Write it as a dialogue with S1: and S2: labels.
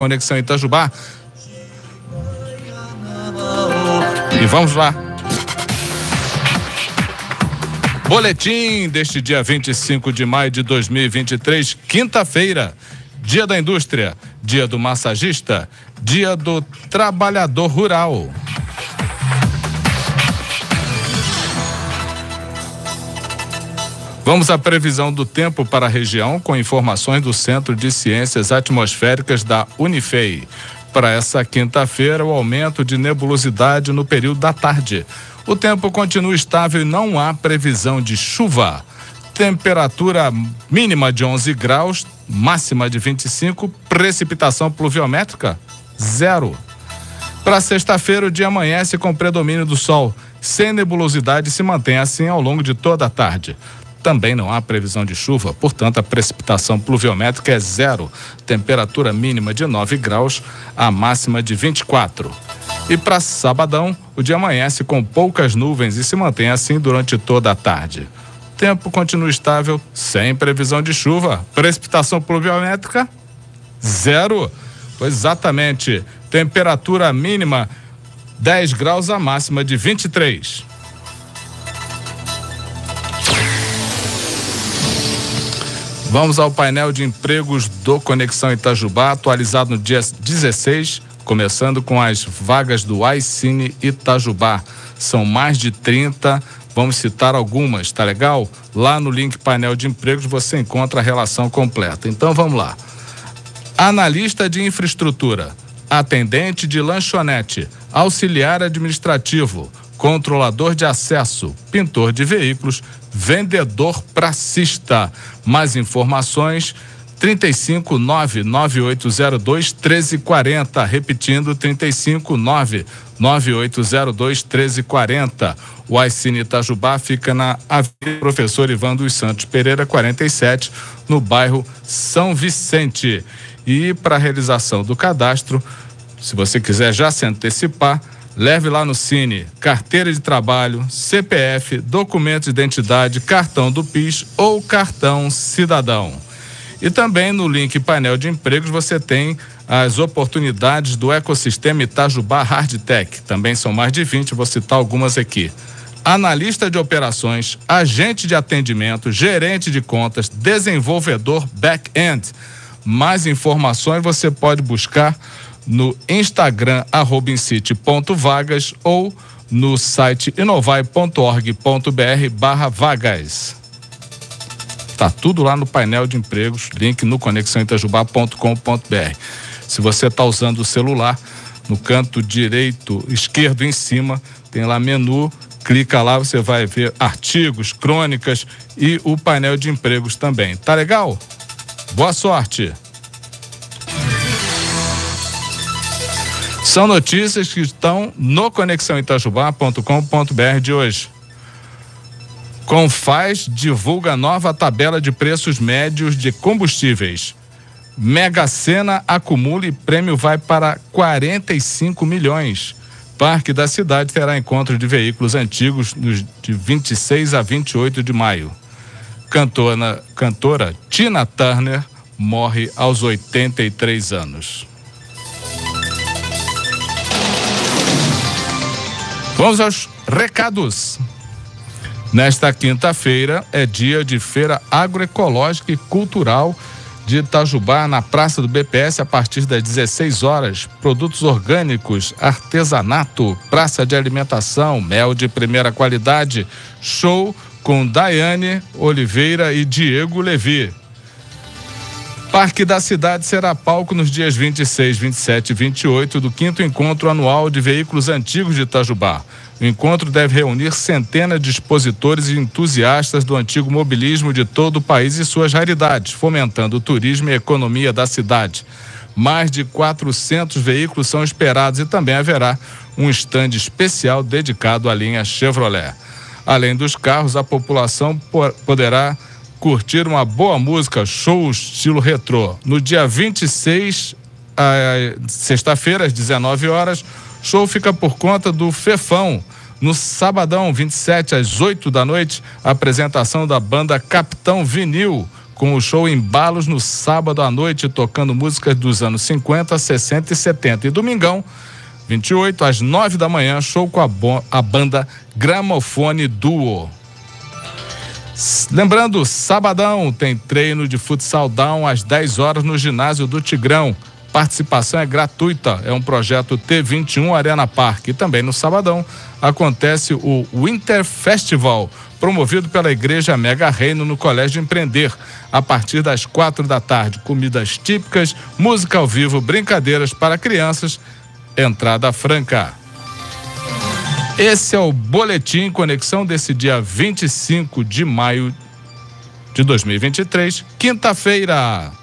S1: Conexão Itajubá. E vamos lá. Boletim deste dia 25 de maio de 2023, quinta-feira. Dia da Indústria, Dia do Massagista, Dia do Trabalhador Rural. Vamos à previsão do tempo para a região com informações do Centro de Ciências Atmosféricas da Unifei. Para essa quinta-feira, o aumento de nebulosidade no período da tarde. O tempo continua estável e não há previsão de chuva. Temperatura mínima de 11 graus, máxima de 25, precipitação pluviométrica zero. Para sexta-feira, o dia amanhece com predomínio do sol, sem nebulosidade se mantém assim ao longo de toda a tarde. Também não há previsão de chuva, portanto, a precipitação pluviométrica é zero. Temperatura mínima de 9 graus, a máxima de 24. E para sabadão, o dia amanhece com poucas nuvens e se mantém assim durante toda a tarde. Tempo continua estável, sem previsão de chuva. Precipitação pluviométrica? Zero. Pois exatamente. Temperatura mínima 10 graus, a máxima de 23. Vamos ao painel de empregos do Conexão Itajubá, atualizado no dia 16, começando com as vagas do iCine Itajubá. São mais de 30, vamos citar algumas, tá legal? Lá no link painel de empregos você encontra a relação completa. Então vamos lá. Analista de infraestrutura, atendente de lanchonete, auxiliar administrativo, controlador de acesso, pintor de veículos, vendedor pracista. Mais informações 359 9802 1340, repetindo 359 9802 1340. O Aicine Itajubá fica na Avenida Professor Ivan dos Santos Pereira 47, no bairro São Vicente. E para a realização do cadastro, se você quiser já se antecipar, Leve lá no Cine carteira de trabalho, CPF, documento de identidade, cartão do PIS ou cartão cidadão. E também no link painel de empregos você tem as oportunidades do ecossistema Itajubá Hardtech. Também são mais de 20, vou citar algumas aqui. Analista de operações, agente de atendimento, gerente de contas, desenvolvedor back-end. Mais informações você pode buscar no Instagram arrobincity.vagas ou no site inovai.org.br barra vagas. Tá tudo lá no painel de empregos, link no conexãoitajubá.com.br. Se você está usando o celular, no canto direito, esquerdo em cima, tem lá menu, clica lá, você vai ver artigos, crônicas e o painel de empregos também. Tá legal? Boa sorte! São notícias que estão no conexãoitajubá.com.br de hoje. Confaz divulga nova tabela de preços médios de combustíveis. Mega Sena acumula e prêmio vai para 45 milhões. Parque da cidade terá encontro de veículos antigos de 26 a 28 de maio. Cantora, cantora Tina Turner morre aos 83 anos. Vamos aos recados. Nesta quinta-feira é dia de feira agroecológica e cultural de Itajubá, na Praça do BPS, a partir das 16 horas. Produtos orgânicos, artesanato, praça de alimentação, mel de primeira qualidade. Show com Daiane Oliveira e Diego Levi. Parque da Cidade será palco nos dias 26, 27 e 28 do quinto encontro anual de veículos antigos de Itajubá. O encontro deve reunir centenas de expositores e entusiastas do antigo mobilismo de todo o país e suas raridades, fomentando o turismo e a economia da cidade. Mais de 400 veículos são esperados e também haverá um estande especial dedicado à linha Chevrolet. Além dos carros, a população poderá curtir uma boa música, show estilo retrô. No dia 26, sexta-feira, às 19 horas, show fica por conta do Fefão. No sabadão, 27 às 8 da noite, apresentação da banda Capitão Vinil com o show Embalos no sábado à noite, tocando músicas dos anos 50, 60 e 70. E domingão, 28, às 9 da manhã, show com a, a banda Gramofone Duo. Lembrando, sabadão tem treino de futsal down às 10 horas no ginásio do Tigrão. Participação é gratuita, é um projeto T21 Arena Park. E também no sabadão acontece o Winter Festival, promovido pela Igreja Mega Reino no Colégio Empreender, a partir das quatro da tarde. Comidas típicas, música ao vivo, brincadeiras para crianças, entrada franca. Esse é o Boletim Conexão desse dia 25 de maio de 2023, quinta-feira.